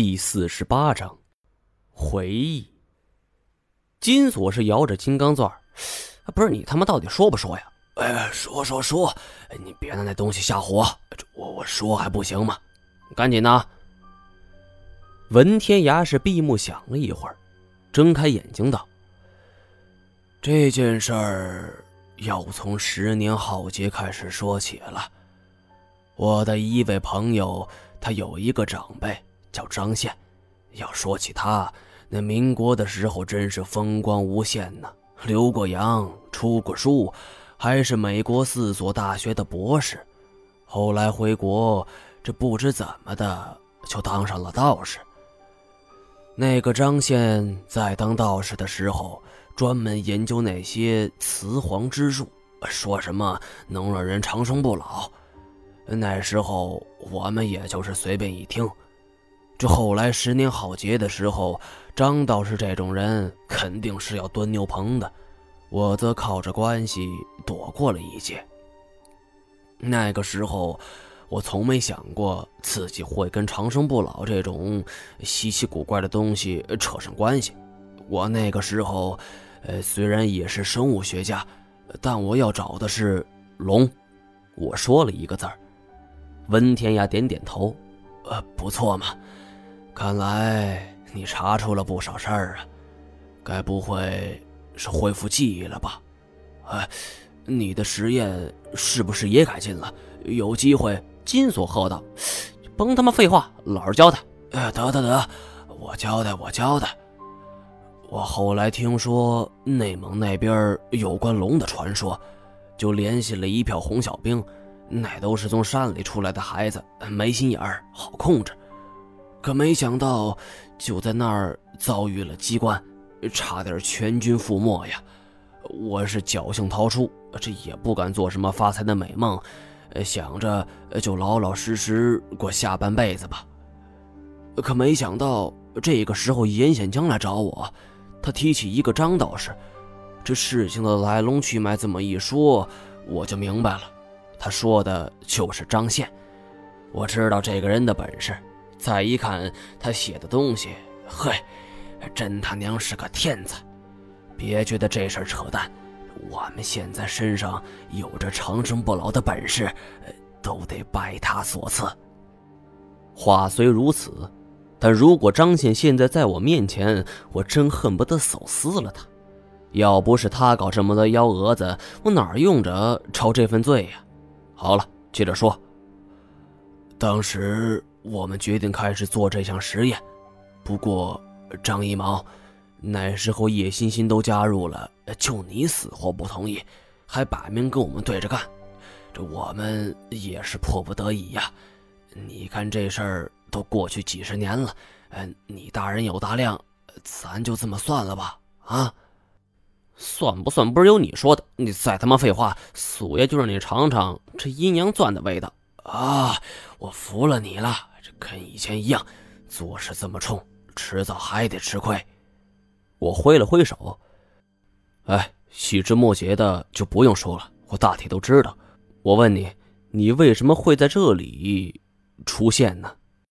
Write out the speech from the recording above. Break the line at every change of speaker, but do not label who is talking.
第四十八章，回忆。金锁是摇着金刚钻不是你他妈到底说不说呀？
哎，说说说，你别拿那东西吓唬我，我我说还不行吗？
赶紧的。文天涯是闭目想了一会儿，睁开眼睛道：“
这件事儿要从十年浩劫开始说起了。我的一位朋友，他有一个长辈。”叫张宪，要说起他，那民国的时候真是风光无限呢，留过洋，出过书，还是美国四所大学的博士。后来回国，这不知怎么的就当上了道士。那个张宪在当道士的时候，专门研究那些雌黄之术，说什么能让人长生不老。那时候我们也就是随便一听。这后来十年浩劫的时候，张道士这种人肯定是要蹲牛棚的，我则靠着关系躲过了一劫。那个时候，我从没想过自己会跟长生不老这种稀奇古怪的东西扯上关系。我那个时候，呃，虽然也是生物学家，但我要找的是龙。
我说了一个字儿，温天涯点点头，
呃，不错嘛。看来你查出了不少事儿啊，该不会是恢复记忆了吧？哎，你的实验是不是也改进了？有机会？
金锁喝道：“甭他妈废话，老实交代！”
哎，得得得，我交代，我交代。我后来听说内蒙那边有关龙的传说，就联系了一票红小兵，那都是从山里出来的孩子，没心眼儿，好控制。可没想到，就在那儿遭遇了机关，差点全军覆没呀！我是侥幸逃出，这也不敢做什么发财的美梦，想着就老老实实过下半辈子吧。可没想到，这个时候严显江来找我，他提起一个张道士，这事情的来龙去脉这么一说，我就明白了，他说的就是张宪。我知道这个人的本事。再一看他写的东西，嘿，真他娘是个天才！别觉得这事儿扯淡，我们现在身上有着长生不老的本事，都得拜他所赐。
话虽如此，但如果张宪现在在我面前，我真恨不得手撕了他。要不是他搞这么多幺蛾子，我哪用着抄这份罪呀？好了，接着说。当时。我们决定开始做这项实验，不过张一毛，那时候叶欣欣都加入了，就你死活不同意，还摆明跟我们对着干，这我们也是迫不得已呀。你看这事儿都过去几十年了，嗯，你大人有大量，咱就这么算了吧？啊，算不算不是由你说的？你再他妈废话，苏爷就让你尝尝这阴阳钻的味道
啊！我服了你了。跟以前一样，做事这么冲，迟早还得吃亏。
我挥了挥手，哎，细枝末节的就不用说了，我大体都知道。我问你，你为什么会在这里出现呢？